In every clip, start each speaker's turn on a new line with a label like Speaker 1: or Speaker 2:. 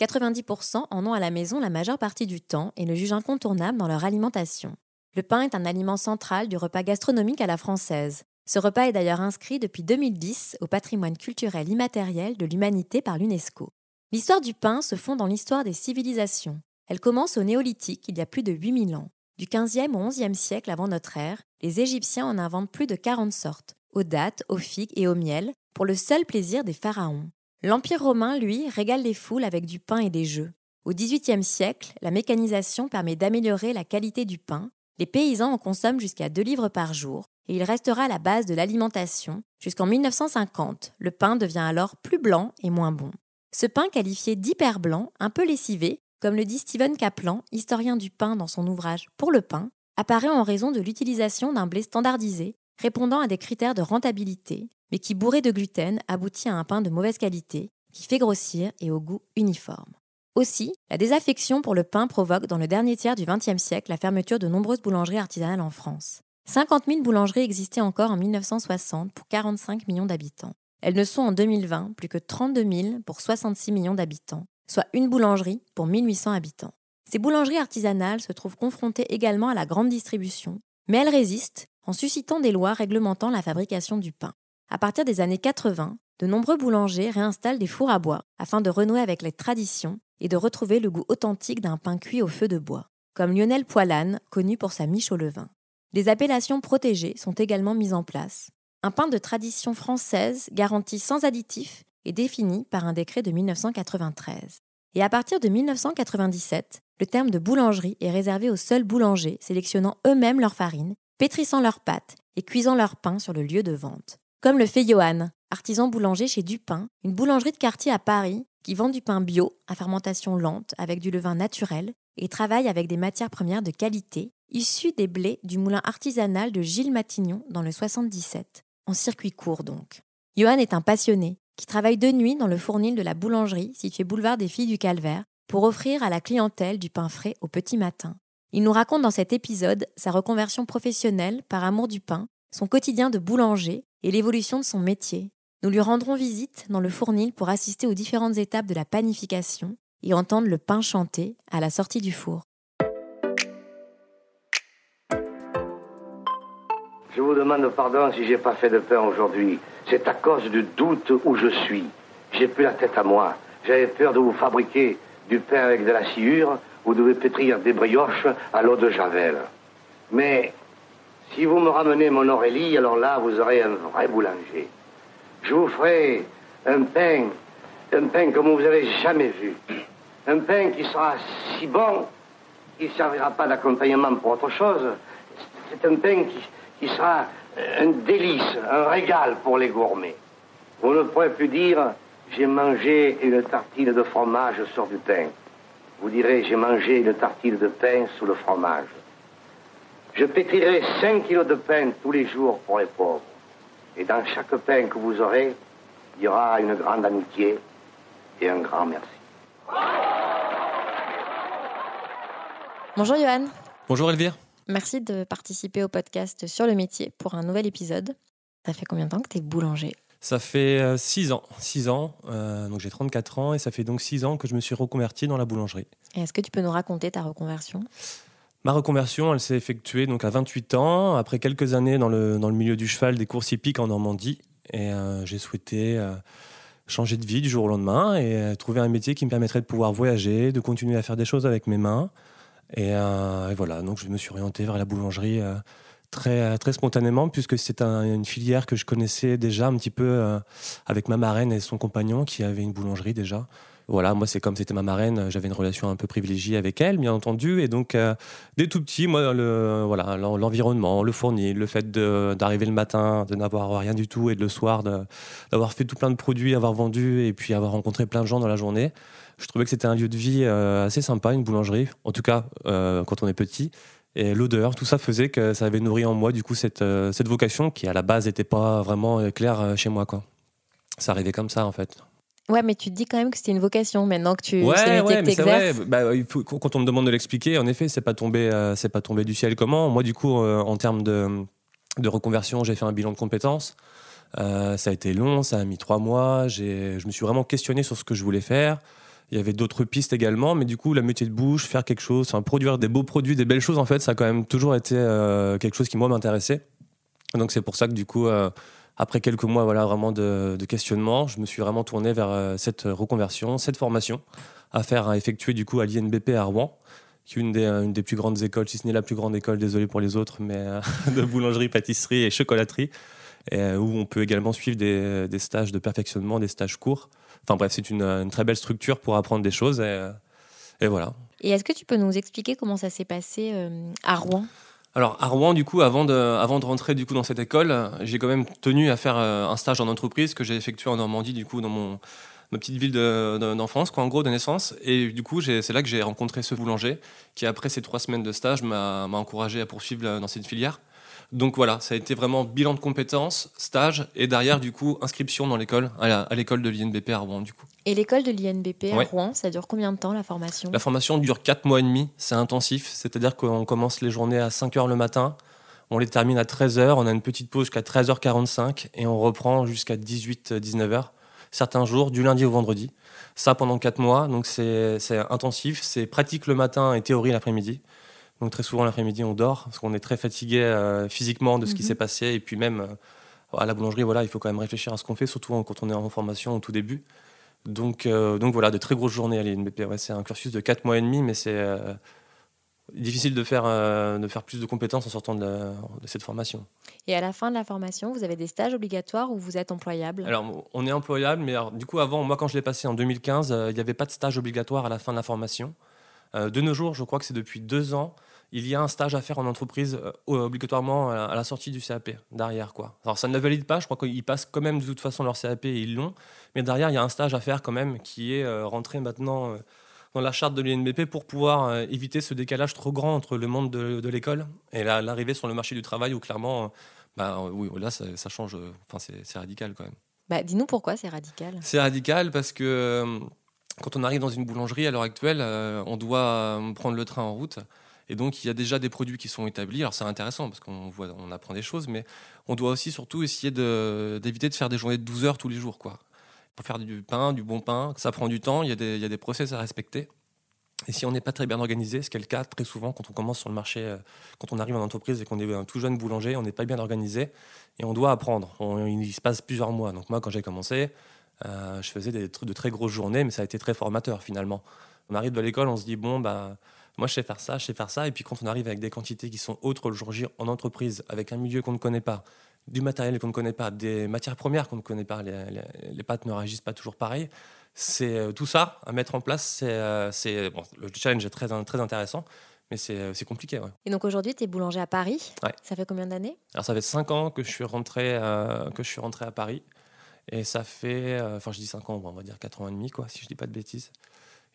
Speaker 1: 90% en ont à la maison la majeure partie du temps et le jugent incontournable dans leur alimentation. Le pain est un aliment central du repas gastronomique à la française. Ce repas est d'ailleurs inscrit depuis 2010 au patrimoine culturel immatériel de l'humanité par l'UNESCO. L'histoire du pain se fond dans l'histoire des civilisations. Elle commence au néolithique il y a plus de 8000 ans. Du 15e au 11e siècle avant notre ère, les Égyptiens en inventent plus de 40 sortes, aux dattes, aux figues et au miel, pour le seul plaisir des pharaons. L'Empire romain, lui, régale les foules avec du pain et des jeux. Au XVIIIe siècle, la mécanisation permet d'améliorer la qualité du pain. Les paysans en consomment jusqu'à 2 livres par jour, et il restera la base de l'alimentation. Jusqu'en 1950, le pain devient alors plus blanc et moins bon. Ce pain qualifié d'hyper blanc, un peu lessivé, comme le dit Stephen Kaplan, historien du pain dans son ouvrage Pour le pain, apparaît en raison de l'utilisation d'un blé standardisé, répondant à des critères de rentabilité, mais qui, bourré de gluten, aboutit à un pain de mauvaise qualité, qui fait grossir et au goût uniforme. Aussi, la désaffection pour le pain provoque dans le dernier tiers du XXe siècle la fermeture de nombreuses boulangeries artisanales en France. 50 000 boulangeries existaient encore en 1960 pour 45 millions d'habitants. Elles ne sont en 2020 plus que 32 000 pour 66 millions d'habitants, soit une boulangerie pour 1800 habitants. Ces boulangeries artisanales se trouvent confrontées également à la grande distribution, mais elles résistent en suscitant des lois réglementant la fabrication du pain. À partir des années 80, de nombreux boulangers réinstallent des fours à bois afin de renouer avec les traditions et de retrouver le goût authentique d'un pain cuit au feu de bois, comme Lionel Poilane, connu pour sa miche au levain. Des appellations protégées sont également mises en place. Un pain de tradition française garanti sans additifs est défini par un décret de 1993. Et à partir de 1997, le terme de boulangerie est réservé aux seuls boulangers sélectionnant eux-mêmes leur farine, pétrissant leurs pâtes et cuisant leur pain sur le lieu de vente. Comme le fait Johan, artisan boulanger chez Dupin, une boulangerie de quartier à Paris qui vend du pain bio à fermentation lente avec du levain naturel et travaille avec des matières premières de qualité issues des blés du moulin artisanal de Gilles Matignon dans le 77, en circuit court donc. Johan est un passionné qui travaille de nuit dans le fournil de la boulangerie située boulevard des Filles du Calvaire pour offrir à la clientèle du pain frais au petit matin. Il nous raconte dans cet épisode sa reconversion professionnelle par amour du pain, son quotidien de boulanger et l'évolution de son métier. Nous lui rendrons visite dans le fournil pour assister aux différentes étapes de la panification et entendre le pain chanter à la sortie du four.
Speaker 2: Je vous demande pardon si j'ai pas fait de pain aujourd'hui. C'est à cause du doute où je suis. J'ai plus la tête à moi. J'avais peur de vous fabriquer du pain avec de la sciure vous pétrir des brioches à l'eau de Javel. Mais si vous me ramenez mon Aurélie, alors là, vous aurez un vrai boulanger. Je vous ferai un pain, un pain comme vous avez jamais vu. Un pain qui sera si bon qu'il ne servira pas d'accompagnement pour autre chose. C'est un pain qui, qui sera un délice, un régal pour les gourmets. Vous ne pourrez plus dire j'ai mangé une tartine de fromage sur du pain. Vous direz j'ai mangé une tartine de pain sous le fromage. Je pétrirai 5 kilos de pain tous les jours pour les pauvres. Et dans chaque pain que vous aurez, il y aura une grande amitié et un grand merci.
Speaker 1: Bonjour Johan.
Speaker 3: Bonjour Elvire.
Speaker 1: Merci de participer au podcast sur le métier pour un nouvel épisode. Ça fait combien de temps que tu es boulanger?
Speaker 3: Ça fait 6 ans. 6 ans. Euh, donc j'ai 34 ans et ça fait donc 6 ans que je me suis reconverti dans la boulangerie.
Speaker 1: Est-ce que tu peux nous raconter ta reconversion?
Speaker 3: Ma reconversion, elle s'est effectuée donc à 28 ans, après quelques années dans le, dans le milieu du cheval des courses hippiques en Normandie. Et euh, j'ai souhaité euh, changer de vie du jour au lendemain et euh, trouver un métier qui me permettrait de pouvoir voyager, de continuer à faire des choses avec mes mains. Et, euh, et voilà, donc je me suis orienté vers la boulangerie euh, très, très spontanément, puisque c'est un- une filière que je connaissais déjà un petit peu euh, avec ma marraine et son compagnon qui avait une boulangerie déjà. voilà, moi c'est comme c'était ma marraine, j'avais une relation un peu privilégiée avec elle, bien entendu, et donc euh, dès tout petit, moi voilà l'environnement, le fournil, le fait d'arriver le matin, de n'avoir rien du tout, et de le soir d'avoir fait tout plein de produits, avoir vendu et puis avoir rencontré plein de gens dans la journée, je trouvais que c'était un lieu de vie euh, assez sympa, une boulangerie, en tout cas euh, quand on est petit. Et l'odeur, tout ça faisait que ça avait nourri en moi du coup cette, cette vocation qui à la base n'était pas vraiment claire chez moi quoi. Ça arrivait comme ça en fait.
Speaker 1: Ouais, mais tu te dis quand même que c'était une vocation maintenant que tu
Speaker 3: ouais, ouais, mais c'est vrai. Bah, il faut, quand on me demande de l'expliquer, en effet, c'est pas tombé, euh, c'est pas tombé du ciel. Comment Moi, du coup, euh, en termes de, de reconversion, j'ai fait un bilan de compétences. Euh, ça a été long, ça a mis trois mois. Je me suis vraiment questionné sur ce que je voulais faire. Il y avait d'autres pistes également, mais du coup, la métier de bouche, faire quelque chose, enfin, produire des beaux produits, des belles choses, en fait, ça a quand même toujours été quelque chose qui moi m'intéressait. Donc c'est pour ça que du coup après quelques mois voilà, vraiment de, questionnement, je me suis vraiment tourné vers euh, cette reconversion, cette formation à faire, à effectuer du coup à l'INBP à Rouen, qui est une des, euh, une des plus grandes écoles, si ce n'est la plus grande école, désolé pour les autres, mais euh, de boulangerie, pâtisserie et chocolaterie, et, où on peut également suivre des, des, stages de perfectionnement, des stages courts. Enfin bref, c'est une, une, très belle structure pour apprendre des choses, et, et voilà.
Speaker 1: Et est-ce que tu peux nous expliquer comment ça s'est passé à Rouen?
Speaker 3: Alors à Rouen, du coup, avant de, avant de rentrer du coup dans cette école, j'ai quand même tenu à faire euh, un stage en entreprise que j'ai effectué en Normandie, du coup, dans mon ma petite ville d'enfance, quoi, en gros, de naissance. Et du coup, c'est là que j'ai rencontré ce boulanger qui, après ces trois semaines de stage, m'a encouragé à poursuivre euh, dans cette filière. Donc voilà, ça a été vraiment bilan de compétences, stage, et derrière, du coup, inscription dans l'école, à l'école de l'INBP à Rouen, du coup.
Speaker 1: Et l'école de l'INBP à Rouen, ça dure combien de temps la formation?
Speaker 3: La formation dure 4 mois et demi, c'est intensif, c'est-à-dire qu'on commence les journées à 5 h le matin, on les termine à 13 h on a une petite pause jusqu'à 13h45, et on reprend jusqu'à 18-19h, certains jours, du lundi au vendredi. Ça pendant 4 mois, donc c'est intensif, c'est pratique le matin et théorie l'après-midi. Donc très souvent l'après-midi on dort parce qu'on est très fatigué euh, physiquement de ce qui mhm. s'est passé et puis même euh, à la boulangerie voilà il faut quand même réfléchir à ce qu'on fait surtout quand on est en formation au tout début. Donc, euh, donc voilà de très grosses journées à l'INBP. Ouais, c'est un cursus de 4 mois et demi mais c'est difficile de faire, de faire plus de compétences en sortant de, de, cette formation.
Speaker 1: Et à la fin de la formation, vous avez des stages obligatoires ou vous êtes employable?
Speaker 3: Alors, on est employable, mais du coup, avant, moi, quand je l'ai passé en 2015, il n'y avait pas de stage obligatoire à la fin de la formation. de nos jours, je crois que c'est depuis deux ans, il y a un stage à faire en entreprise euh, obligatoirement à la sortie du CAP, derrière. quoi. Alors ça ne valide pas, je crois qu'ils passent quand même de toute façon leur CAP et ils l'ont, mais derrière il y a un stage à faire quand même qui est euh, rentré maintenant euh, dans la charte de l'INBP pour pouvoir éviter ce décalage trop grand entre le monde de, l'école et l'arrivée sur le marché du travail où clairement, bah, oui, là ça, change, enfin c'est radical quand même.
Speaker 1: Bah, Dis-nous pourquoi c'est radical.
Speaker 3: C'est radical parce que quand on arrive dans une boulangerie à l'heure actuelle, on doit prendre le train en route. Et donc, il y a déjà des produits qui sont établis. Alors, c'est intéressant parce qu'on voit, on apprend des choses, mais on doit aussi surtout essayer d'éviter de, faire des journées de 12 heures tous les jours. Quoi. Pour faire du pain, du bon pain, ça prend du temps, il y a des, il process à respecter. Et si on n'est pas très bien organisé, ce qui est le cas très souvent quand on commence sur le marché, euh, quand on arrive en entreprise et qu'on est un tout jeune boulanger, on n'est pas bien organisé et on doit apprendre. il se passe plusieurs mois. Donc moi, quand j'ai commencé, euh, je faisais des, de très grosses journées, mais ça a été très formateur finalement. On arrive de l'école, on se dit, bon, bah, moi, je sais faire ça, je sais faire ça. Et puis, quand on arrive avec des quantités qui sont autres le jour J en entreprise, avec un milieu qu'on ne connaît pas, du matériel qu'on ne connaît pas, des matières premières qu'on ne connaît pas, les, pâtes ne réagissent pas toujours pareil. C'est euh, tout ça à mettre en place. C'est, euh, bon, le challenge est très, très intéressant, mais c'est, euh, compliqué.
Speaker 1: Et donc aujourd'hui, tu es boulanger à Paris. Ça fait combien d'années?
Speaker 3: Alors ça fait 5 ans que je suis rentré, que je suis rentré à Paris. Et ça fait, enfin je dis 5 ans, on va dire 4 ans et demi, quoi, si je dis pas de bêtises.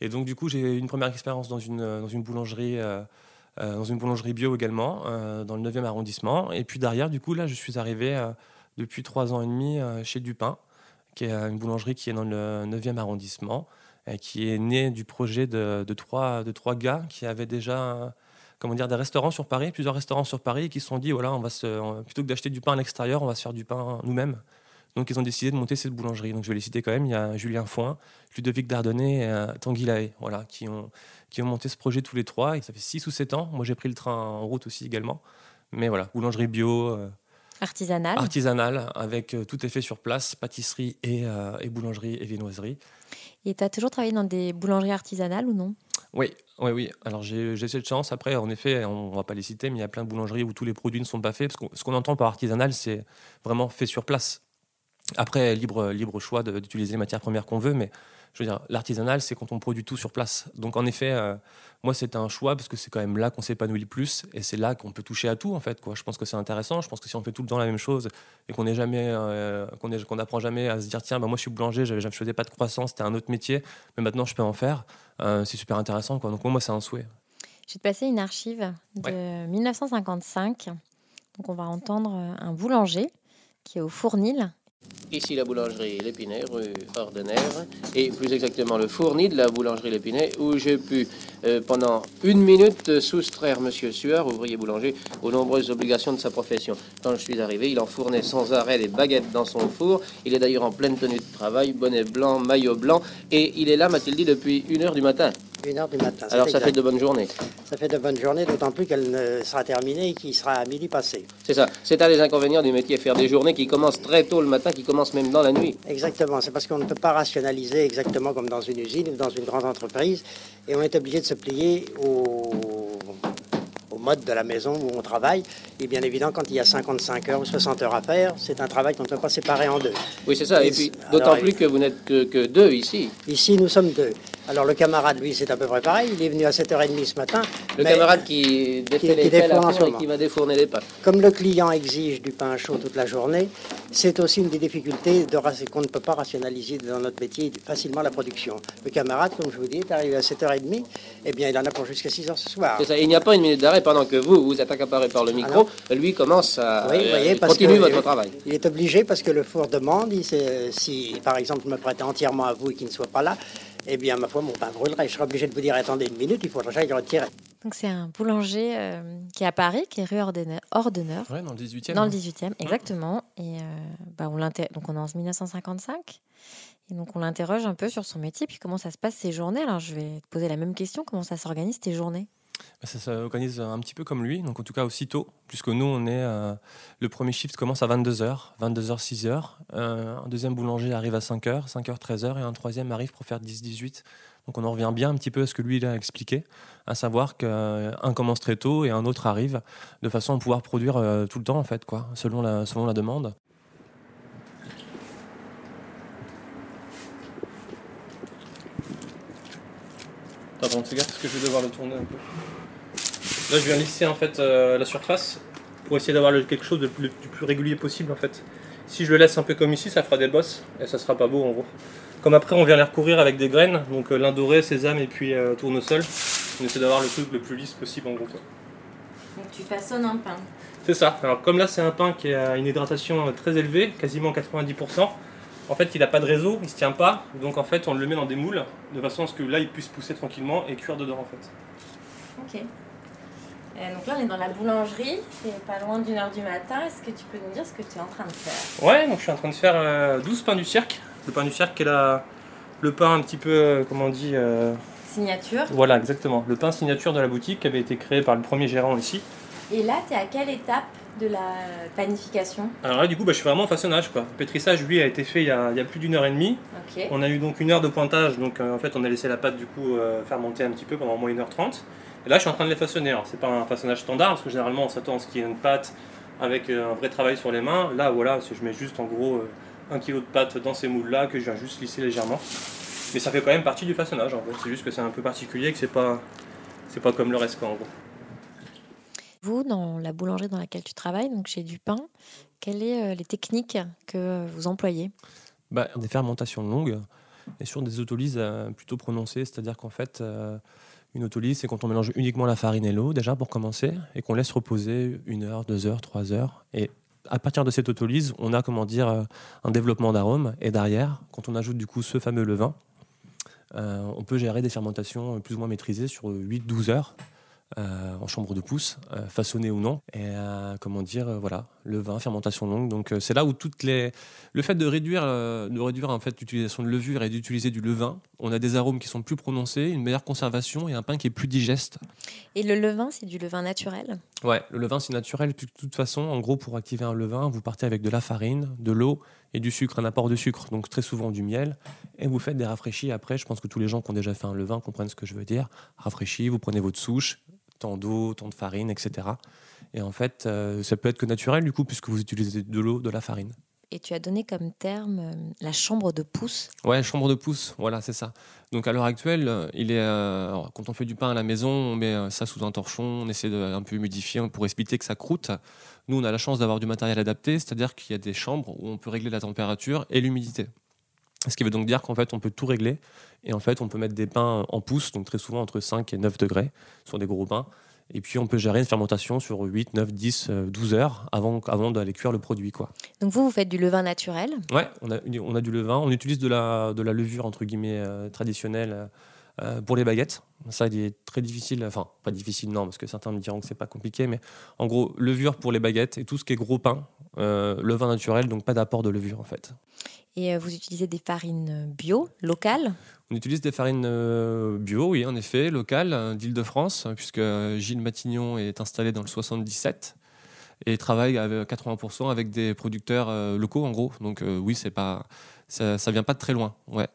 Speaker 3: Et donc, du coup, j'ai eu une première expérience dans une, dans une boulangerie. Euh, euh, dans une boulangerie bio également, euh, dans le 9e arrondissement. Et puis derrière, du coup, là, je suis arrivé depuis trois ans et demi chez Dupin, qui est une boulangerie qui est dans le 9e arrondissement, et qui est née du projet de, de, trois, de trois gars qui avaient déjà comment dire, des restaurants sur Paris, plusieurs restaurants sur Paris, qui se sont dit, voilà, on va plutôt que d'acheter du pain à l'extérieur, on va se faire du pain nous-mêmes. Donc ils ont décidé de monter cette boulangerie. Donc je vais les citer quand même. Il y a Julien Foin, Ludovic Dardonnay et euh, Tanguy Lahaye, voilà, qui ont, qui ont monté ce projet tous les trois. Et ça fait 6 ou 7 ans. Moi j'ai pris le train en route aussi également. Mais voilà, boulangerie bio.
Speaker 1: Euh, artisanale.
Speaker 3: Artisanale, avec euh, tout est fait sur place, pâtisserie et, et boulangerie et viennoiserie.
Speaker 1: Et tu as toujours travaillé dans des boulangeries artisanales ou non?
Speaker 3: Oui, oui, oui. Alors j'ai cette chance. Après, en effet, on ne va pas les citer, mais il y a plein de boulangeries où tous les produits ne sont pas faits. Parce que ce qu'on entend par artisanal, c'est vraiment fait sur place. Après, libre, libre choix d'utiliser les matières premières qu'on veut, mais je veux dire, l'artisanal, c'est quand on produit tout sur place. Donc, en effet, euh, moi, c'était un choix parce que c'est quand même là qu'on s'épanouit le plus et c'est là qu'on peut toucher à tout, en fait. Quoi. Je pense que c'est intéressant. Je pense que si on fait tout le temps la même chose et qu'on jamais, euh, qu'on jamais à se dire, tiens, bah, moi, je suis boulanger, je ne faisais pas de croissant, c'était un autre métier, mais maintenant, je peux en faire, euh, c'est super intéressant. Quoi. Donc, moi, moi, c'est un souhait.
Speaker 1: Je vais te passer une archive de 1955. Donc on va entendre euh, un boulanger qui est au Fournil.
Speaker 4: Ici la boulangerie L'Épinay, rue Ordener, et plus exactement le fourni de la boulangerie L'Épinay, où j'ai pu euh, pendant une minute soustraire Monsieur Sueur, ouvrier boulanger, aux nombreuses obligations de sa profession. Quand je suis arrivé, il enfournait sans arrêt des baguettes dans son four. Il est d'ailleurs en pleine tenue de travail, bonnet blanc, maillot blanc, et il est là, m'a-t-il dit, depuis une heure du matin.
Speaker 5: Une heure du matin.
Speaker 4: Alors ça
Speaker 5: exact.
Speaker 4: fait de bonnes journées.
Speaker 5: Ça fait de bonnes journées, d'autant plus qu'elle sera terminée et qu'il sera à midi passé.
Speaker 4: C'est ça. C'est un des inconvénients du métier, faire des journées qui commencent très tôt le matin, qui commencent même dans la nuit.
Speaker 5: Exactement, c'est parce qu'on ne peut pas rationaliser exactement comme dans une usine ou dans une grande entreprise, et on est obligé de se plier au, au mode de la maison où on travaille. Et bien évidemment, quand il y a 55 heures ou 60 heures à faire, c'est un travail qu'on ne peut pas séparer en deux.
Speaker 4: Oui, c'est ça. Et
Speaker 5: Et
Speaker 4: puis, d'autant plus que vous n'êtes que, que deux ici.
Speaker 5: Ici, nous sommes deux. Alors le camarade, lui, c'est à peu près pareil. Il est venu à 7h30 ce matin.
Speaker 4: Le camarade qui défait
Speaker 5: qui
Speaker 4: les à fond et qui m'a défourné les pains.
Speaker 5: Comme le client exige du pain chaud toute la journée, c'est aussi une des difficultés de qu'on ne peut pas rationaliser dans notre métier facilement la production. Le camarade, comme je vous dis, est arrivé à 7h30, eh bien il en a pour jusqu'à 6h ce soir.
Speaker 4: Ça. Il n'y a pas une minute d'arrêt pendant que vous, vous êtes accaparé par le micro. Lui commence à
Speaker 5: Oui, vous voyez,
Speaker 4: euh,
Speaker 5: parce
Speaker 4: continue
Speaker 5: que-
Speaker 4: votre travail.
Speaker 5: Il est obligé parce que le four demande, il si par exemple je me prêtais entièrement à vous et qu'il ne soit pas là, eh bien ma foi mon pain brûlerait. Je serais obligé de vous dire attendez une minute, il faudra que j'aille le retirer.
Speaker 1: Donc c'est un boulanger euh, qui est à Paris, qui est rue Ordener, Ordener
Speaker 3: Ouais, dans le 18e.
Speaker 1: dans le
Speaker 3: hein.
Speaker 1: 18e, exactement. Et euh, bah, on donc on est en 1955. Et donc on l'interroge un peu sur son métier, puis comment ça se passe ses journées. Alors je vais te poser la même question, comment ça s'organise tes journées?
Speaker 3: Ça s'organise un petit peu comme lui, donc en tout cas aussitôt, puisque nous, on est. euh, le premier shift commence à 22h, 22h, 6h. Euh, un deuxième boulanger arrive à 5h, 5h, 13h, et un troisième arrive pour faire 10-18. Donc on en revient bien un petit peu à ce que lui il a expliqué, à savoir qu'un commence très tôt et un autre arrive, de façon à pouvoir produire euh, tout le temps, en fait, quoi, selon la, selon la demande. Fais gaffe parce que je vais devoir le tourner un peu. Là, je viens lisser en fait euh, la surface pour essayer d'avoir quelque chose de plus, du plus régulier possible en fait. Si je le laisse un peu comme ici, ça fera des bosses et ça sera pas beau en gros. Comme après, on vient les recouvrir avec des graines, donc euh, lin doré, sésame et puis euh, tournesol. On essaie d'avoir le truc le plus lisse possible en gros. quoi.
Speaker 1: Donc tu façonnes un pain.
Speaker 3: C'est ça. Alors comme là, c'est un pain qui a une hydratation euh, très élevée, quasiment 90%. En fait, il n'a pas de réseau, il se tient pas. Donc en fait, on le met dans des moules de façon à ce que là, il puisse pousser tranquillement et cuire dedans en fait.
Speaker 1: Ok. Euh, donc là, on est dans la boulangerie, c'est pas loin d'une heure du matin. Est-ce que tu peux nous dire ce que tu es en train de faire?
Speaker 3: Ouais, donc je suis en train de faire euh, 12 pains du cirque. Le pain du cirque est la, le pain un petit peu, euh, comment on dit euh,
Speaker 1: Signature.
Speaker 3: Voilà, exactement. Le pain signature de la boutique qui avait été créé par le premier gérant ici.
Speaker 1: Et là, tu es à quelle étape de la panification?
Speaker 3: Alors là, du coup, bah, je suis vraiment en façonnage. Quoi. Le pétrissage, lui, a été fait il y a, il y a plus d'une heure et demie.
Speaker 1: Ok.
Speaker 3: On a eu donc une heure de pointage. Donc euh, en fait, on a laissé la pâte du coup euh, fermenter un petit peu pendant au moins une heure trente. Et là, je suis en train de les façonner. Alors, c'est pas un façonnage standard parce que généralement, on s'attend à ce qu'il y ait une pâte avec euh, un vrai travail sur les mains. Là, voilà, je mets juste en gros euh, un kilo de pâte dans ces moules-là que je viens juste lisser légèrement. Mais ça fait quand même partie du façonnage. En fait, c'est juste que c'est un peu particulier, que c'est pas, c'est pas comme le reste, quoi, en gros.
Speaker 1: Vous, dans la boulangerie dans laquelle tu travailles, donc chez Dupin, quelles sont euh, les techniques que vous employez?
Speaker 3: Bah, des fermentations longues et sur des autolyses plutôt prononcées, c'est-à-dire qu'en fait, euh, une autolyse, c'est quand on mélange uniquement la farine et l'eau, déjà pour commencer, et qu'on laisse reposer une heure, deux heures, trois heures. Et à partir de cette autolyse, on a, comment dire, euh, un développement d'arômes. Et derrière, quand on ajoute du coup ce fameux levain, euh, on peut gérer des fermentations plus ou moins maîtrisées sur 8-12 heures. Euh, en chambre de pouce, euh, façonné ou non, et euh, comment dire, euh, voilà, le vin, fermentation longue. Donc c'est là où toutes les, le fait de réduire, de réduire en fait l'utilisation de levure et d'utiliser du levain, on a des arômes qui sont plus prononcés, une meilleure conservation et un pain qui est plus digeste.
Speaker 1: Et le levain, c'est du levain naturel?
Speaker 3: Ouais, le levain c'est naturel. puis De toute façon, en gros, pour activer un levain, vous partez avec de la farine, de l'eau et du sucre, un apport de sucre, donc très souvent du miel, et vous faites des rafraîchis après. Je pense que tous les gens qui ont déjà fait un levain comprennent ce que je veux dire. Rafraîchis, vous prenez votre souche, tant d'eau, tant de farine, etc. Et en fait, euh, ça peut être que naturel du coup, puisque vous utilisez de l'eau, de la farine.
Speaker 1: et tu as donné comme terme euh, la chambre de pouce.
Speaker 3: Ouais, chambre de pouce, voilà, c'est ça. Donc à l'heure actuelle, euh, il est, euh, alors, quand on fait du pain à la maison, on met ça sous un torchon, on essaie de un peu humidifier pour éviter que ça croûte. Nous, on a la chance d'avoir du matériel adapté, c'est-à-dire qu'il y a des chambres où on peut régler la température et l'humidité. Ce qui veut donc dire qu'en fait, on peut tout régler. Et en fait, on peut mettre des pains en pouce, donc très souvent entre 5 et 9 degrés sur des gros pains. Et puis, on peut gérer une fermentation sur 8, 9, 10, euh, 12 heures avant, avant d'aller cuire le produit. Quoi.
Speaker 1: Donc vous, vous faites du levain naturel?
Speaker 3: Ouais, on a, on a du levain. On utilise de la, de la levure, entre guillemets, euh, traditionnelle euh, pour les baguettes. Ça, il est très difficile. Enfin, pas difficile, non, parce que certains me diront que c'est pas compliqué. Mais en gros, levure pour les baguettes et tout ce qui est gros pain, euh, levain naturel, donc pas d'apport de levure, en fait.
Speaker 1: Et euh, vous utilisez des farines bio, locales?
Speaker 3: On utilise des farines euh, bio, oui, en effet, locales, euh, d'Île-de-France, euh, puisque Gilles Matignon est installé dans le 77 et travaille avec 80% avec des producteurs euh, locaux, en gros. Donc euh, oui, c'est pas, ça, ça vient pas de très loin. Ouais.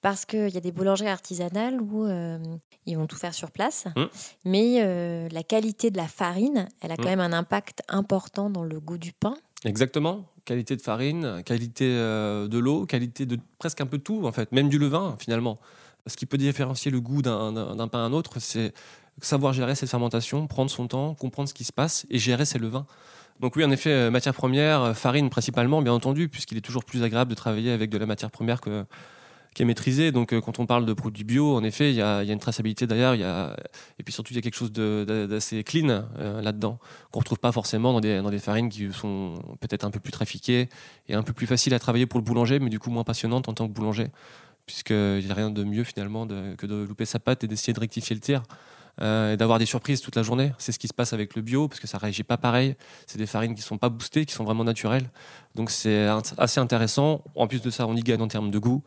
Speaker 1: Parce qu'il y a des boulangeries artisanales où euh, ils vont tout faire sur place.
Speaker 3: Mm.
Speaker 1: Mais euh, la qualité de la farine, elle a quand
Speaker 3: Mm.
Speaker 1: même un impact important dans le goût du pain.
Speaker 3: Exactement. Qualité de farine, qualité euh, de l'eau, qualité de presque un peu tout, en fait, même du levain, finalement. Ce qui peut différencier le goût d'un- pain à un autre, c'est savoir gérer cette fermentation, prendre son temps, comprendre ce qui se passe et gérer ses levains. Donc oui, en effet, euh, matière première, euh, farine principalement, bien entendu, puisqu'il est toujours plus agréable de travailler avec de la matière première que, qui est maîtrisée. Donc euh, quand on parle de produits bio, en effet, il y a, une traçabilité derrière, et puis surtout il y a quelque chose d'assez clean euh, là-dedans, qu'on retrouve pas forcément dans des, farines qui sont peut-être un peu plus trafiquées et un peu plus faciles à travailler pour le boulanger, mais du coup moins passionnantes en tant que boulanger, puisqu'il n'y a rien de mieux finalement que de louper sa pâte et d'essayer de rectifier le tir. euh, et d'avoir des surprises toute la journée. C'est ce qui se passe avec le bio, parce que ça réagit pas pareil. C'est des farines qui sont pas boostées, qui sont vraiment naturelles. Donc c'est assez intéressant. En plus de ça, on y gagne en termes de goût,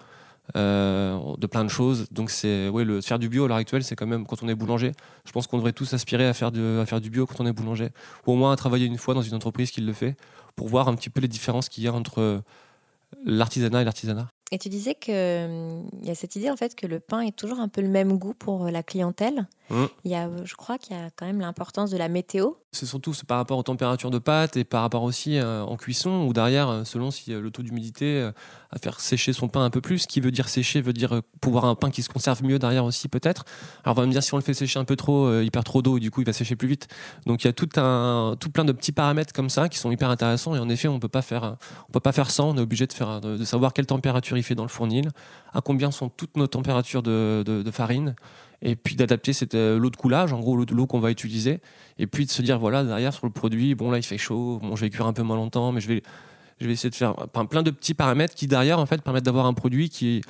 Speaker 3: de plein de choses. Donc c'est ouais, le faire du bio à l'heure actuelle, c'est quand même quand on est boulanger. Je pense qu'on devrait tous aspirer à faire, de, à faire du bio quand on est boulanger, ou au moins à travailler une fois dans une entreprise qui le fait, pour voir un petit peu les différences qu'il y a entre l'artisanat et l'artisanat.
Speaker 1: Et tu disais qu'il y a cette idée en fait que le pain est toujours un peu le même goût pour euh, la clientèle.
Speaker 3: Mm.
Speaker 1: Il y a, euh, je crois qu'il y a quand même l'importance de la météo.
Speaker 3: C'est surtout par rapport aux températures de pâte et par rapport aussi euh, en cuisson ou derrière, euh, selon si le taux d'humidité, euh, à faire sécher son pain un peu plus. Ce qui veut dire sécher veut dire pouvoir un pain qui se conserve mieux derrière aussi peut-être. Alors on va me dire si on le fait sécher un peu trop, euh, il perd trop d'eau et du coup il va sécher plus vite. Donc il y a tout un tout plein de petits paramètres comme ça qui sont hyper intéressants et en effet on peut pas faire on peut pas faire sans. On est obligé de faire de, de savoir quelle température il fait dans le fournil, à combien sont toutes nos températures de, de- de farine et puis d'adapter cette euh, l'eau de coulage, en gros l'eau qu'on va utiliser, et puis de se dire voilà derrière sur le produit, bon là il fait chaud, bon je vais cuire un peu moins longtemps, mais je vais je vais essayer de faire plein de petits paramètres qui derrière en fait permettent d'avoir un produit qui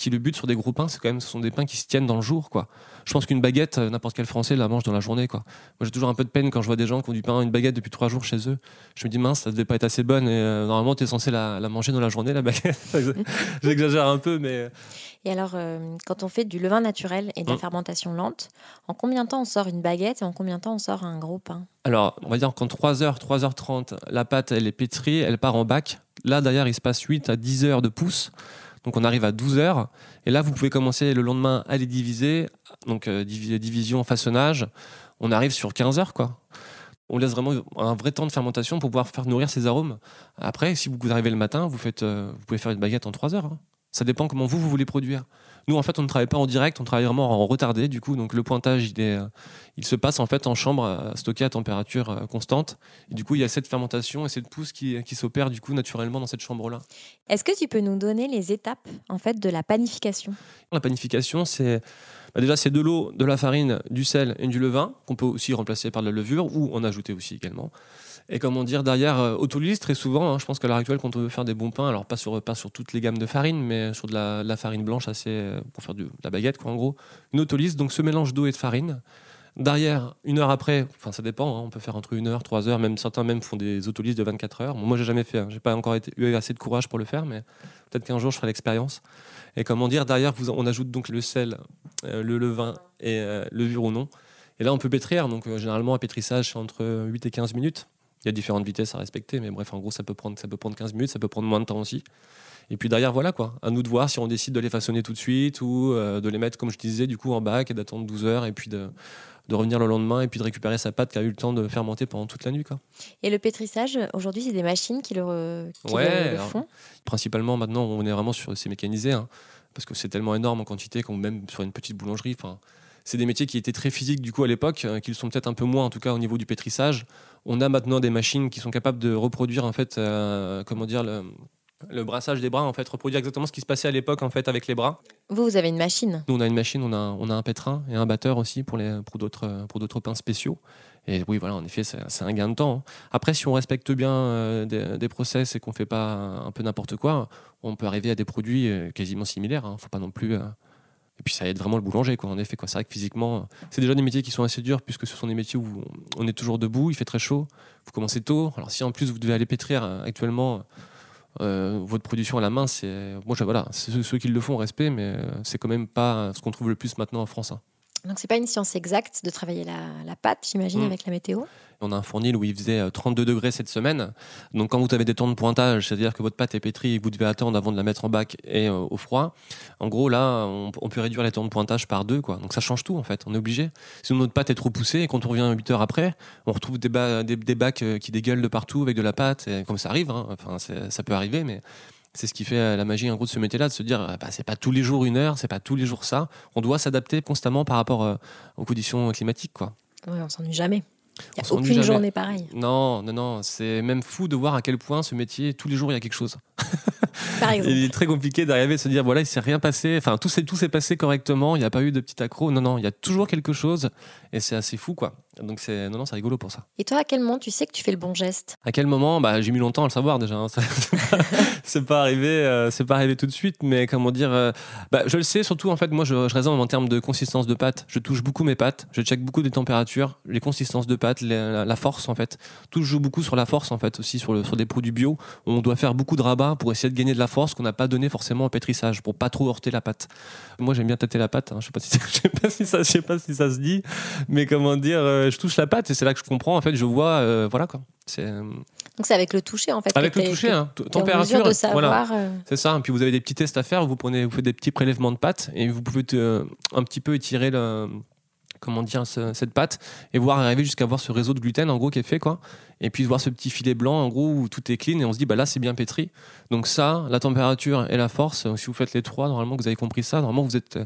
Speaker 3: qui le but sur des gros pains, c'est quand même ce sont des pains qui se tiennent dans le jour quoi. Je pense qu'une baguette, euh, n'importe quel Français la mange dans la journée quoi. Moi j'ai toujours un peu de peine quand je vois des gens qui ont du pain, une baguette depuis trois jours chez eux. Je me dis mince, ça devait pas être assez bonne et euh, normalement tu es censé la, la manger dans la journée la baguette. J'exagère un peu mais
Speaker 1: Et alors, euh, quand on fait du levain naturel et de la
Speaker 3: Mm.
Speaker 1: fermentation lente, en combien de temps on sort une baguette et en combien de temps on sort un gros pain?
Speaker 3: Alors, on va dire qu'en 3h, 3h30, la pâte, elle est pétrie, elle part en bac. Là, d'ailleurs, il se passe 8 à 10 heures de pouce. Donc, on arrive à 12 heures. Et là, vous pouvez commencer le lendemain à les diviser. Donc, euh, divi- division, façonnage. On arrive sur 15 heures, quoi. On laisse vraiment un vrai temps de fermentation pour pouvoir faire nourrir ces arômes. Après, si vous arrivez le matin, vous, euh, pouvez faire une baguette en 3 heures. hein. Ça dépend comment vous, vous voulez produire. Nous, en fait, on ne travaille pas en direct, on travaille vraiment en retardé. Du coup, donc le pointage, il, est, euh, il se passe en fait en chambre euh, stockée à température euh, constante. Et du coup, il y a cette fermentation et cette pousse qui, qui s'opère du coup naturellement dans cette chambre-là.
Speaker 1: Est-ce que tu peux nous donner les étapes en fait de la panification?
Speaker 3: La panification, c'est bah, déjà c'est de l'eau, de la farine, du sel et du levain qu'on peut aussi remplacer par de la levure ou en ajouter aussi également. Et comment dire derrière euh, très souvent. hein, je pense qu'à l'heure actuelle, quand on veut faire des bons pains, alors pas sur pas sur toutes les gammes de farine, mais sur de la, farine blanche assez euh, pour faire de la baguette quoi en gros. Une autolyse, donc ce mélange d'eau et de farine. Derrière, une heure après, enfin ça dépend, hein, on peut faire entre une heure, trois heures, même certains même font des autolyses de 24 heures. Bon, moi j'ai jamais fait, hein, j'ai pas encore eu assez de courage pour le faire, mais peut-être qu'un jour je ferai l'expérience. Et comment dire, derrière, on ajoute donc le sel, euh, le levain et euh, levure ou non. Et là, on peut pétrir. Donc, généralement, un pétrissage, entre 8 et 15 minutes. Il y a différentes vitesses à respecter, mais bref, en gros, ça peut prendre, ça peut prendre 15 minutes, ça peut prendre moins de temps aussi. Et puis derrière, voilà quoi. À nous de voir si on décide de les façonner tout de suite ou de les mettre, comme je disais, du coup en bac et d'attendre 12 heures et puis de, de revenir le lendemain et puis de récupérer sa pâte qui a eu le temps de fermenter pendant toute la nuit. Quoi.
Speaker 1: Et le pétrissage, aujourd'hui, c'est des machines qui le, qui
Speaker 3: ouais,
Speaker 1: le, font?
Speaker 3: Principalement, maintenant, on est vraiment sur ces mécanisés, hein, parce que c'est tellement énorme en quantité qu'on même sur une petite boulangerie. C'est des métiers qui étaient très physiques du coup à l'époque, euh, qui sont peut-être un peu moins en tout cas au niveau du pétrissage. On a maintenant des machines qui sont capables de reproduire en fait, euh, comment dire, le, le brassage des bras, en fait, reproduire exactement ce qui se passait à l'époque, en fait, avec les bras.
Speaker 1: Vous, vous avez une machine
Speaker 3: Nous, on a une machine, on a, on a un pétrin et un batteur aussi pour, les, pour, d'autres, pour d'autres pains spéciaux. Et oui, voilà, en effet, c'est, un gain de temps. Hein. Après, si on respecte bien euh, des, des, process et qu'on fait pas un peu n'importe quoi, on peut arriver à des produits euh, quasiment similaires. Hein. Faut pas non plus. Euh, et puis ça aide vraiment le boulanger, quoi. En effet, quoi. C'est vrai que physiquement, c'est déjà des métiers qui sont assez durs puisque ce sont des métiers où on est toujours debout, il fait très chaud, vous commencez tôt. Alors si en plus vous devez aller pétrir actuellement euh, votre production à la main, c'est moi, voilà, ceux, qui le font, respect, mais euh, c'est quand même pas ce qu'on trouve le plus maintenant en France. Hein.
Speaker 1: Donc c'est pas une science exacte de travailler la, pâte, j'imagine, mm. avec la météo.
Speaker 3: On a un fournil où il faisait 32 euh, degrés cette semaine. Donc quand vous avez des temps de pointage, c'est-à-dire que votre pâte est pétrie et que vous devez attendre avant de la mettre en bac et euh, au froid, en gros là, on, peut réduire les temps de pointage par deux. Quoi. Donc ça change tout en fait, on est obligé. Sinon notre pâte est trop poussée et quand on revient 8 heures après, on retrouve des, des, bacs euh, qui dégueulent de partout avec de la pâte. Et comme ça arrive, hein. enfin, ça peut arriver, mais c'est ce qui fait la magie en gros de ce métier-là, de se dire bah, c'est pas tous les jours une heure, c'est pas tous les jours ça. On doit s'adapter constamment par rapport aux conditions climatiques. Quoi.
Speaker 1: Oui, on s'ennuie jamais. Il n'y a aucune journée pareille.
Speaker 3: Non, non, non. C'est même fou de voir à quel point ce métier, tous les jours, il y a quelque chose.
Speaker 1: Par exemple.
Speaker 3: il est très compliqué d'arriver à se dire voilà, il s'est rien passé. Enfin, tout s'est, tout s'est passé correctement. Il n'y a pas eu de petit accro. Non, non, il y a toujours quelque chose. Et c'est assez fou, quoi. Donc c'est non non c'est rigolo pour ça.
Speaker 1: Et toi à quel moment tu sais que tu fais le bon geste?
Speaker 3: À quel moment? Bah j'ai mis longtemps à le savoir déjà. Hein. c'est pas arrivé euh, c'est pas arrivé tout de suite mais comment dire euh, bah, je le sais surtout en fait moi je, je, raisonne en termes de consistance de pâte. Je touche beaucoup mes pâtes, je check beaucoup des températures, les consistances de pâte, la, force en fait. Tout joue beaucoup sur la force en fait aussi sur le sur des produits bio. On doit faire beaucoup de rabats pour essayer de gagner de la force qu'on n'a pas donné forcément au pétrissage pour pas trop heurter la pâte. Moi j'aime bien tâter la pâte. Hein. Je sais pas si je sais pas si ça je sais pas si ça se dit mais comment dire euh, je touche la pâte et c'est là que je comprends. En fait, je vois, euh, voilà quoi. C'est euh,
Speaker 1: donc c'est avec le toucher en fait.
Speaker 3: Avec le toucher, hein. température.
Speaker 1: De savoir,
Speaker 3: voilà. C'est ça. Et puis vous avez des petits tests à faire. Vous prenez, vous faites des petits prélèvements de pâte et vous pouvez un petit peu étirer le, comment dire cette pâte et voir arriver jusqu'à voir ce réseau de gluten en gros qui est fait quoi. Et puis voir ce petit filet blanc en gros où tout est clean et on se dit bah là c'est bien pétri. Donc ça, la température et la force. Si vous faites les trois, normalement vous avez compris ça. Normalement vous êtes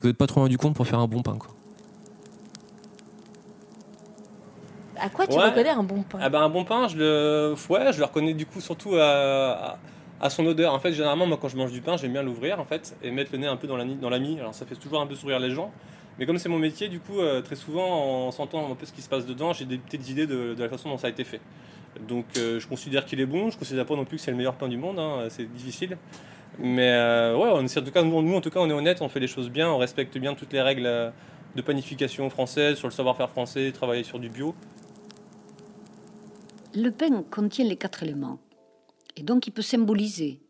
Speaker 3: vous n'êtes pas trop loin du compte pour faire un bon pain quoi.
Speaker 1: À quoi tu reconnais un bon pain
Speaker 3: ah ben, Un bon pain, je le, ouais, je le reconnais du coup surtout à, à, son odeur. En fait, généralement, moi quand je mange du pain, j'aime bien l'ouvrir en fait et mettre le nez un peu dans la, dans la mie. Alors ça fait toujours un peu sourire les gens. Mais comme c'est mon métier, du coup, euh, très souvent, en sentant un peu ce qui se passe dedans, j'ai des petites idées de, de, la façon dont ça a été fait. Donc euh, je considère qu'il est bon, je considère pas non plus que c'est le meilleur pain du monde, hein, c'est difficile. Mais euh, ouais, on, en tout cas, nous, en tout cas, on est honnête, on fait les choses bien, on respecte bien toutes les règles de panification française, sur le savoir-faire français, travailler sur du bio.
Speaker 6: Le pain contient les quatre éléments. Et donc, il peut symboliser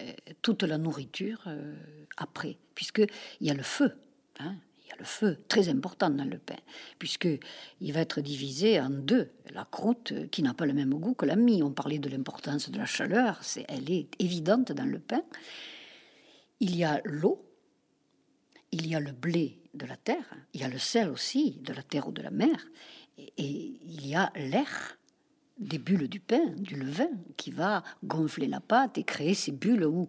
Speaker 6: euh, toute la nourriture euh, après, puisqu'il y a le feu. Hein. il y a le feu, très important dans le pain, puisqu'il va être divisé en deux. La croûte, euh, qui n'a pas le même goût que la mie. On parlait de l'importance de la chaleur, c'est, elle est évidente dans le pain. Il y a l'eau, il y a le blé de la terre, il y a le sel aussi, de la terre ou de la mer, et il y a l'air des bulles du pain, du levain, qui va gonfler la pâte et créer ces bulles où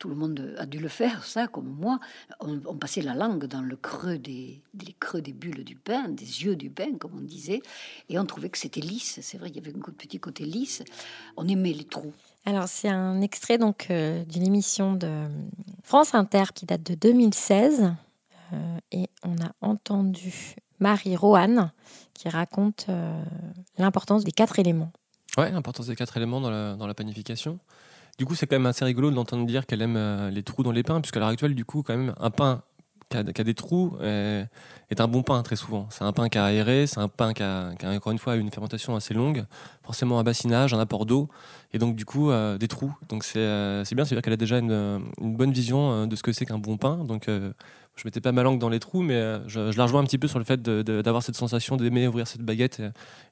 Speaker 6: tout le monde a dû le faire, ça, comme moi. On, passait la langue dans le creux des, creux des bulles du pain, des yeux du pain, comme on disait, et on trouvait que c'était lisse. C'est vrai, il y avait un petit côté lisse. On aimait les trous.
Speaker 1: Alors, c'est un extrait donc euh, d'une émission de France Inter qui date de 2016. Euh, et on a entendu Marie Roanne qui raconte euh, l'importance des quatre éléments.
Speaker 3: Ouais, l'importance des quatre éléments dans la, dans la panification. Du coup, c'est quand même assez rigolo de l'entendre dire qu'elle aime euh, les trous dans les pains, puisqu'à l'heure actuelle, du coup, quand même, un pain qui a, des trous est, est, un bon pain très souvent. C'est un pain qui a aéré, c'est un pain qui a, encore une fois une fermentation assez longue, forcément un bassinage, un apport d'eau, et donc du coup euh, des trous. Donc c'est bien, c'est-à-dire qu'elle a déjà une, une, bonne vision de ce que c'est qu'un bon pain. Donc je mettais pas ma langue dans les trous, mais euh, je, la rejoins un petit peu sur le fait d'avoir cette sensation d'aimer ouvrir cette baguette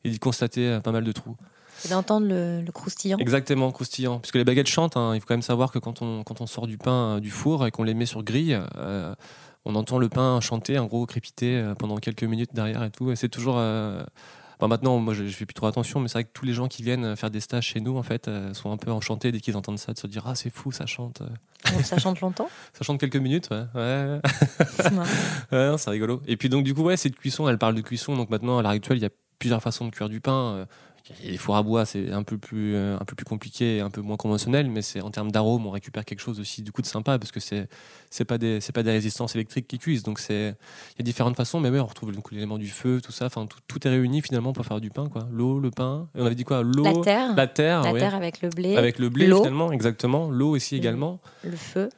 Speaker 3: et, d'y constater euh, pas mal de trous.
Speaker 1: Et d'entendre le, le croustillant.
Speaker 3: Exactement, croustillant. Puisque les baguettes chantent, hein. il faut quand même savoir que quand on, quand on sort du pain euh, du four et qu'on les met sur grille, euh, on entend le pain chanter, en gros, crépiter euh, pendant quelques minutes derrière et tout. Et c'est toujours. euh, maintenant, moi, je, je fais plus trop attention, mais c'est vrai que tous les gens qui viennent faire des stages chez nous, en fait, euh, sont un peu enchantés dès qu'ils entendent ça, de se dire Ah, c'est fou, ça chante.
Speaker 1: Donc, ça chante longtemps.
Speaker 3: Ça chante quelques minutes, ouais. ouais.
Speaker 1: C'est
Speaker 3: rigolo. Et puis donc du coup, ouais, cette cuisson, elle parle de cuisson. Donc maintenant, à l'heure actuelle, il y a plusieurs façons de cuire du pain. Des fours à bois, c'est un peu plus, euh, un peu plus compliqué, un peu moins conventionnel, mais c'est en termes d'arôme, on récupère quelque chose aussi du coup de sympa parce que c'est c'est pas des c'est pas des résistances électriques qui cuisent. Donc c'est il y a différentes façons, mais ouais, on retrouve donc l'élément du feu, tout ça. Enfin, tout, tout est réuni finalement pour faire du pain, quoi. L'eau, le pain. Et on avait dit quoi? L'eau,
Speaker 1: La terre.
Speaker 3: la terre,
Speaker 1: La
Speaker 3: ouais.
Speaker 1: terre avec le blé.
Speaker 3: avec le blé finalement, exactement. L'eau aussi également.
Speaker 1: le feu.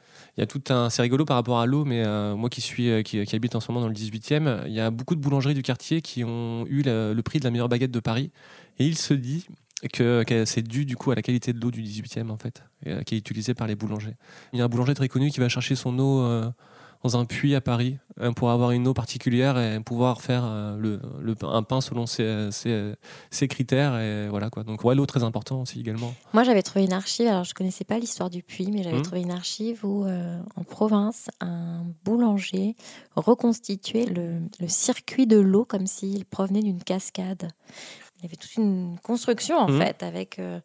Speaker 3: Y a tout un. C'est rigolo par rapport à l'eau, mais euh, moi euh, qui, habite en ce moment dans le 18e, il y a beaucoup de boulangeries du quartier qui ont eu le, prix de la meilleure baguette de Paris. Et il se dit que, c'est dû du coup à la qualité de l'eau du 18e en fait, euh, qui est utilisée par les boulangers. Il y a un boulanger très connu qui va chercher son eau dans un puits à Paris euh, pour avoir une eau particulière et pouvoir faire euh, le, le- un pain selon ses, ses, ses critères. Et voilà quoi. Donc ouais, l'eau très important aussi également.
Speaker 1: Moi, j'avais trouvé une archive. Alors, je connaissais pas l'histoire du puits, mais j'avais
Speaker 3: Mhm.
Speaker 1: trouvé une archive où, euh, en province, un boulanger reconstituait le, le circuit de l'eau comme s'il provenait d'une cascade. Il y avait toute une construction, en
Speaker 3: Mhm.
Speaker 1: fait, avec. euh,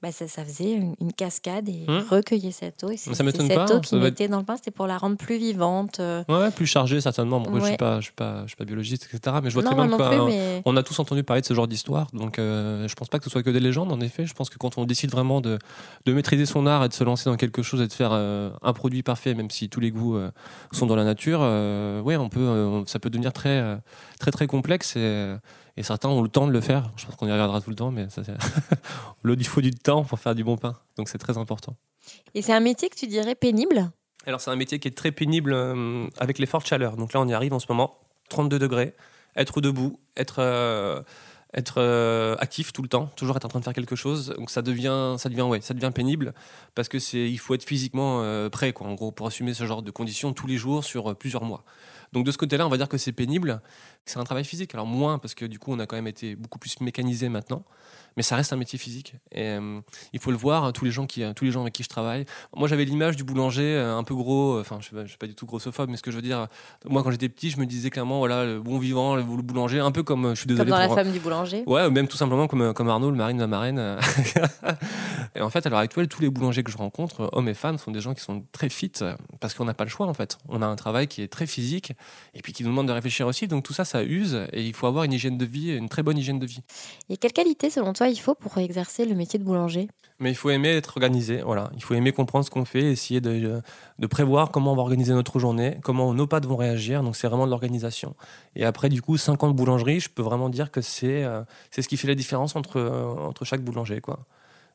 Speaker 1: bah, ça, ça faisait une, une cascade et
Speaker 3: Mhm.
Speaker 1: recueillait cette eau. Et
Speaker 3: Ça
Speaker 1: cette eau
Speaker 3: hein,
Speaker 1: qui
Speaker 3: être-
Speaker 1: mettait dans le pain, c'était pour la rendre plus vivante. euh.
Speaker 3: Ouais, plus chargé certainement. Bon, je suis pas, je suis pas, je suis pas biologiste, etc. Mais je vois
Speaker 1: Non,
Speaker 3: très bien quoi.
Speaker 1: plus, mais-
Speaker 3: On a tous entendu parler de ce genre d'histoire, donc euh, je pense pas que ce soit que des légendes. En effet, je pense que quand on décide vraiment de, de maîtriser son art et de se lancer dans quelque chose et de faire euh, un produit parfait, même si tous les goûts euh, sont dans la nature, ouais, on peut, ça peut devenir très, très, très complexe et, et certains ont le temps de le faire. Je pense qu'on y reviendra tout le temps, mais ça, il faut du temps pour faire du bon pain, donc c'est très important.
Speaker 1: Et c'est un métier que tu dirais pénible?
Speaker 3: Alors c'est un métier qui est très pénible euh, avec les fortes chaleurs. Donc là on y arrive en ce moment, 32 degrés, être debout, être, euh, être euh, actif tout le temps, toujours être en train de faire quelque chose. Donc ça devient, ça devient, ouais, ça devient pénible parce que c'est, il faut être physiquement euh, prêt, quoi, en gros, pour assumer ce genre de conditions tous les jours sur euh, plusieurs mois. Donc de ce côté-là, on va dire que c'est pénible. C'est un travail physique. Alors moins parce que du coup on a quand même été beaucoup plus mécanisé maintenant. Mais ça reste un métier physique. Et euh, il faut le voir, tous les gens qui, tous les gens avec qui je travaille. Moi, j'avais l'image du boulanger euh, un peu gros. euh, Enfin, je ne suis pas du tout grossophobe, mais ce que je veux dire, moi, quand j'étais petit, je me disais clairement, voilà, le bon vivant, le, boulanger, un peu comme, je suis
Speaker 1: Comme
Speaker 3: désolé
Speaker 1: dans La
Speaker 3: pour-
Speaker 1: femme du boulanger
Speaker 3: Ouais, ou même tout simplement comme, comme Arnaud, le marine, la marraine. euh. et en fait, à l'heure actuelle, tous les boulangers que je rencontre, hommes et femmes, sont des gens qui sont très fit parce qu'on n'a pas le choix en fait. On a un travail qui est très physique et puis qui nous demande de réfléchir aussi. Donc tout ça, ça use et il faut avoir une hygiène de vie, une très bonne hygiène de vie.
Speaker 1: Et quelle qualité, selon toi, il faut pour exercer le métier de boulanger?
Speaker 3: Mais il faut aimer être organisé, voilà. Il faut aimer comprendre ce qu'on fait, essayer de, de prévoir comment on va organiser notre journée, comment nos pattes vont réagir. Donc c'est vraiment de l'organisation. Et après, du coup, 50 boulangeries, je peux vraiment dire que c'est euh, c'est ce qui fait la différence entre, euh, entre chaque boulanger, quoi.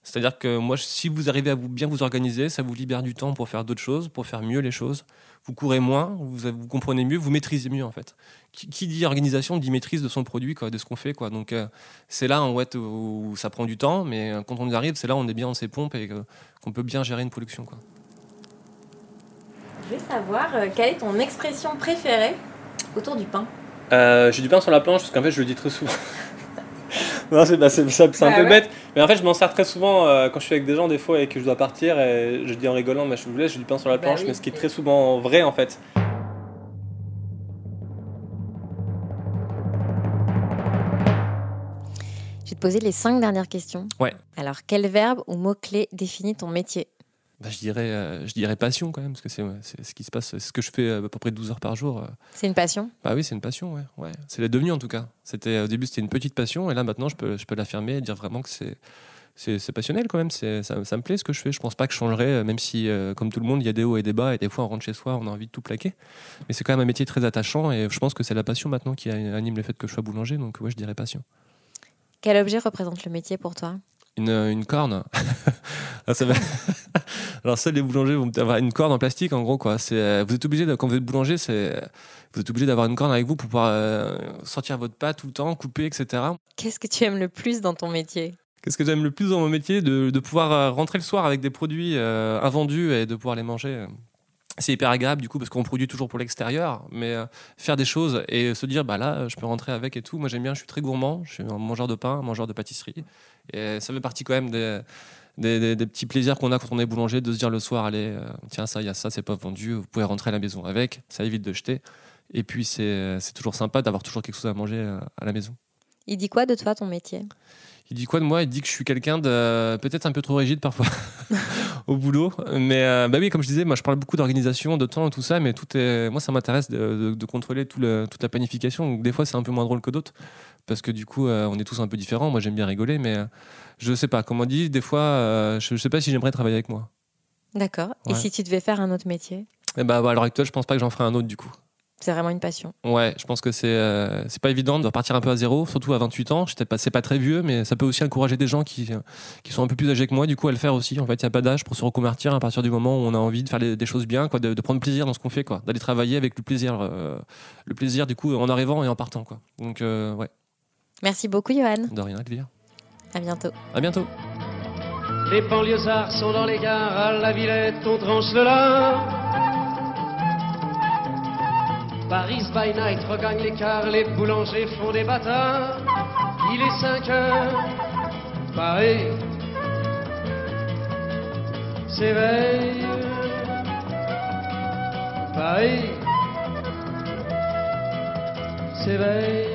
Speaker 3: C'est-à-dire que moi, si vous arrivez à vous, bien vous organiser, ça vous libère du temps pour faire d'autres choses, pour faire mieux les choses. Vous courez moins, vous, vous comprenez mieux, vous maîtrisez mieux en fait. Qui, qui dit organisation dit maîtrise de son produit, quoi, de ce qu'on fait. Quoi. Donc euh, c'est là en fait, où ça prend du temps, mais euh, quand on y arrive, c'est là où on est bien dans ses pompes et qu'on peut bien gérer une production. Quoi.
Speaker 1: Je veux savoir euh, quelle est ton expression préférée autour du pain?
Speaker 3: Euh, J'ai du pain sur la planche parce qu'en fait je le dis très souvent. non, c'est bah, c'est- c'est- c'est un
Speaker 1: Bah
Speaker 3: peu
Speaker 1: ouais.
Speaker 3: bête, mais en fait je m'en sers très souvent euh, quand je suis avec des gens des fois et que je dois partir et je dis en rigolant, mais je vous laisse, j'ai du pain sur la
Speaker 1: Bah
Speaker 3: planche,
Speaker 1: oui.
Speaker 3: mais ce qui est très souvent vrai en fait.
Speaker 1: Je vais te poser les cinq dernières questions.
Speaker 3: Ouais.
Speaker 1: Alors, quel verbe ou mot-clé définit ton métier?
Speaker 3: Bah, je, dirais, euh, je dirais passion quand même, parce que c'est ouais, ce qui se passe, c'est ce que je fais euh, à peu près 12 heures par jour. euh.
Speaker 1: C'est une passion?
Speaker 3: Bah oui, c'est une passion, ouais. ouais. C'est la devenu en tout cas. Au début, c'était une petite passion, et là maintenant, je peux, je peux l'affirmer et dire vraiment que c'est. C'est passionnel quand même, ça, ça me plaît ce que je fais. Je pense pas que je changerais, même si, euh, comme tout le monde, il y a des hauts et des bas, et des fois on rentre chez soi, on a envie de tout plaquer. Mais c'est quand même un métier très attachant, et je pense que c'est la passion maintenant qui anime le fait que je sois boulanger, donc ouais, je dirais passion.
Speaker 1: Quel objet représente le métier pour toi?
Speaker 3: Une, euh, une corne. Ah, Alors seuls les boulangers vont avoir une corne en plastique en gros quoi. C'est euh, vous êtes obligé de- quand vous êtes boulanger, c'est vous êtes obligé d'avoir une corne avec vous pour pouvoir euh, sortir votre pâte tout le temps, couper, etc.
Speaker 1: Qu'est-ce que tu aimes le plus dans ton métier?
Speaker 3: Qu'est-ce que j'aime le plus dans mon métier? De, de pouvoir rentrer le soir avec des produits euh, invendus et de pouvoir les manger. Euh. c'est hyper agréable du coup parce qu'on produit toujours pour l'extérieur, mais euh, faire des choses et se dire bah là je peux rentrer avec et tout. Moi j'aime bien, je suis très gourmand, je suis un mangeur de pain, un mangeur de pâtisserie et ça fait partie quand même des, petits plaisirs qu'on a quand on est boulanger de se dire le soir allez euh, tiens ça il y a ça c'est pas vendu, vous pouvez rentrer à la maison avec, ça évite de jeter et puis c'est toujours sympa d'avoir toujours quelque chose à manger euh, à la maison.
Speaker 1: Il dit quoi de toi, ton métier?
Speaker 3: Il dit quoi de moi? Il dit que je suis quelqu'un de peut-être un peu trop rigide parfois au boulot. Mais euh, bah oui, comme je disais, moi je parle beaucoup d'organisation, de temps, tout ça, mais tout est. Moi, ça m'intéresse de, de- de contrôler tout le- toute la planification. Donc, des fois, c'est un peu moins drôle que d'autres parce que du coup, euh, on est tous un peu différents. Moi, j'aime bien rigoler, mais euh, je sais pas. Comme on dit, des fois, je, je sais pas si j'aimerais travailler avec moi.
Speaker 1: D'accord. Et si tu devais faire un autre métier?
Speaker 3: Et bah, à l'heure actuelle, je pense pas que j'en ferai un autre du coup.
Speaker 1: C'est vraiment une passion.
Speaker 3: Ouais, je pense que c'est euh, c'est pas évident de repartir un peu à zéro, surtout à 28 ans. J'étais pas, c'est pas très vieux, mais ça peut aussi encourager des gens qui, qui sont un peu plus âgés que moi, du coup, à le faire aussi. En fait, il n'y a pas d'âge pour se reconvertir à partir du moment où on a envie de faire les- des choses bien, quoi, de, de prendre plaisir dans ce qu'on fait, quoi, d'aller travailler avec le plaisir, euh, le plaisir du coup en arrivant et en partant, quoi. Donc, euh, ouais,
Speaker 1: Merci beaucoup, Johan.
Speaker 3: de rien, Elvire.
Speaker 1: À bientôt.
Speaker 3: À bientôt.
Speaker 7: Les banlieusards sont dans les gares, à la Villette, on tranche le lard. Paris by night regagne l'écart, les boulangers font des bâtards. Il est 5 heures, Paris s'éveille. Paris s'éveille.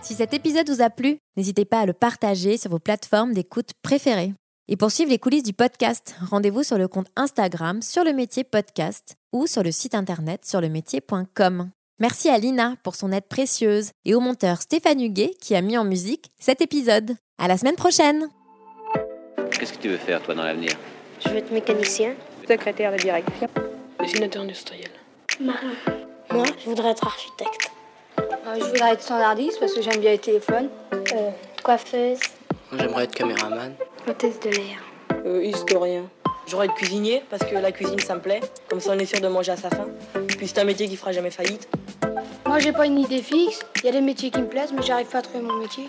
Speaker 1: Si cet épisode vous a plu, n'hésitez pas à le partager sur vos plateformes d'écoute préférées. Et pour suivre les coulisses du podcast, rendez-vous sur le compte Instagram sur le métier podcast ou sur le site internet sur le métier.com. Merci à Lina pour son aide précieuse et au monteur Stéphane Huguet qui a mis en musique cet épisode. À la semaine prochaine!
Speaker 8: Qu'est-ce que tu veux faire, toi, dans l'avenir?
Speaker 9: Je veux être mécanicien.
Speaker 10: Secrétaire de direction.
Speaker 11: Dessinateur industriel.
Speaker 9: Marin. Moi, je voudrais être architecte.
Speaker 11: Euh, je voudrais être standardiste parce que j'aime bien les téléphones.
Speaker 9: Euh, coiffeuse.
Speaker 12: J'aimerais être caméraman.
Speaker 9: Hôtesse de l'air.
Speaker 10: Euh, historien. J'aurais être cuisinier parce que la cuisine ça me plaît. Comme ça on est sûr de manger à sa faim. Puis c'est un métier qui fera jamais faillite.
Speaker 11: Moi, j'ai pas une idée fixe. Il y a des métiers qui me plaisent, mais j'arrive pas à trouver mon métier.